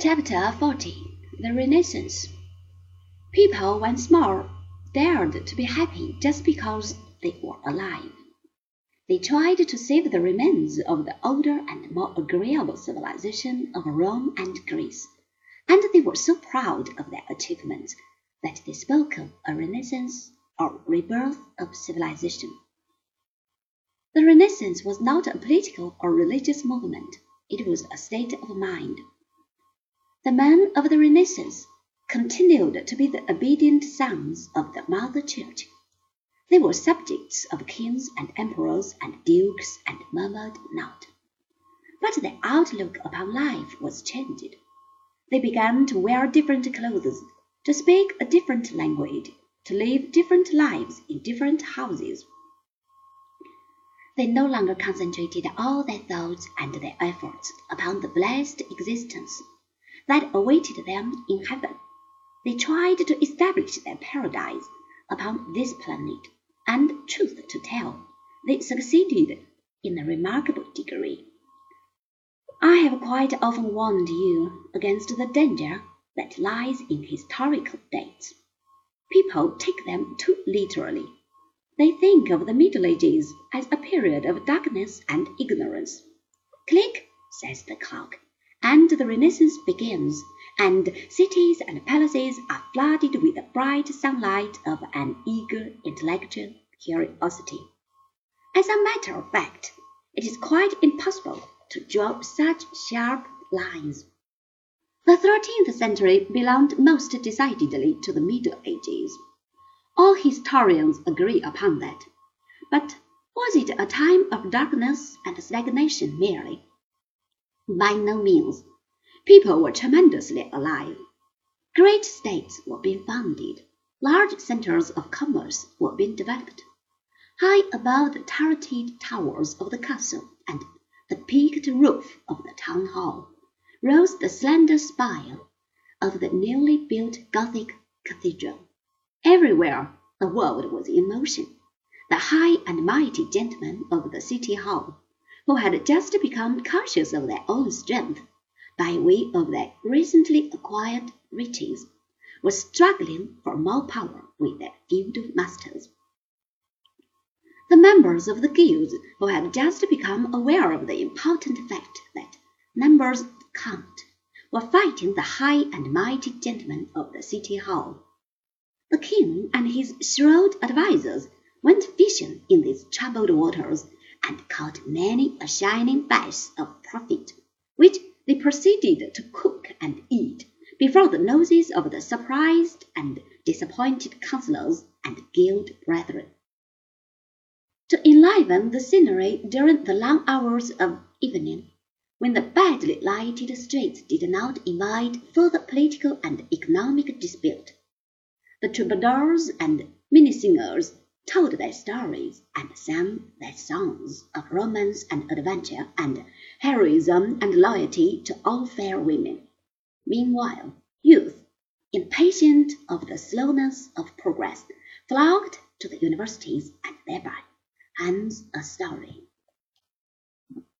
Chapter 40 The Renaissance People once more dared to be happy just because they were alive. They tried to save the remains of the older and more agreeable civilization of Rome and Greece, and they were so proud of their achievements that they spoke of a renaissance or rebirth of civilization. The Renaissance was not a political or religious movement, it was a state of mind. The men of the Renaissance continued to be the obedient sons of the Mother Church. They were subjects of kings and emperors and dukes and murmured not. But their outlook upon life was changed. They began to wear different clothes, to speak a different language, to live different lives in different houses. They no longer concentrated all their thoughts and their efforts upon the blessed existence that awaited them in heaven. They tried to establish their paradise upon this planet, and, truth to tell, they succeeded in a remarkable degree. I have quite often warned you against the danger that lies in historical dates. People take them too literally. They think of the Middle Ages as a period of darkness and ignorance. Click, says the clock and the Renaissance begins, and cities and palaces are flooded with the bright sunlight of an eager intellectual curiosity. As a matter of fact, it is quite impossible to draw such sharp lines. The thirteenth century belonged most decidedly to the Middle Ages. All historians agree upon that. But was it a time of darkness and stagnation merely? By no means. People were tremendously alive. Great states were being founded. Large centers of commerce were being developed. High above the turreted towers of the castle and the peaked roof of the town hall rose the slender spire of the newly built Gothic cathedral. Everywhere the world was in motion. The high and mighty gentlemen of the city hall who had just become conscious of their own strength by way of their recently acquired riches, were struggling for more power with their guild masters. The members of the guilds who had just become aware of the important fact that numbers count were fighting the high and mighty gentlemen of the city hall. The king and his shrewd advisers went fishing in these troubled waters and caught many a shining bass of profit, which they proceeded to cook and eat before the noses of the surprised and disappointed councillors and guild brethren. To enliven the scenery during the long hours of evening, when the badly lighted streets did not invite further political and economic dispute, the troubadours and minnesingers told their stories and sang their songs of romance and adventure and heroism and loyalty to all fair women. Meanwhile, youth, impatient of the slowness of progress, flocked to the universities and thereby hands a story.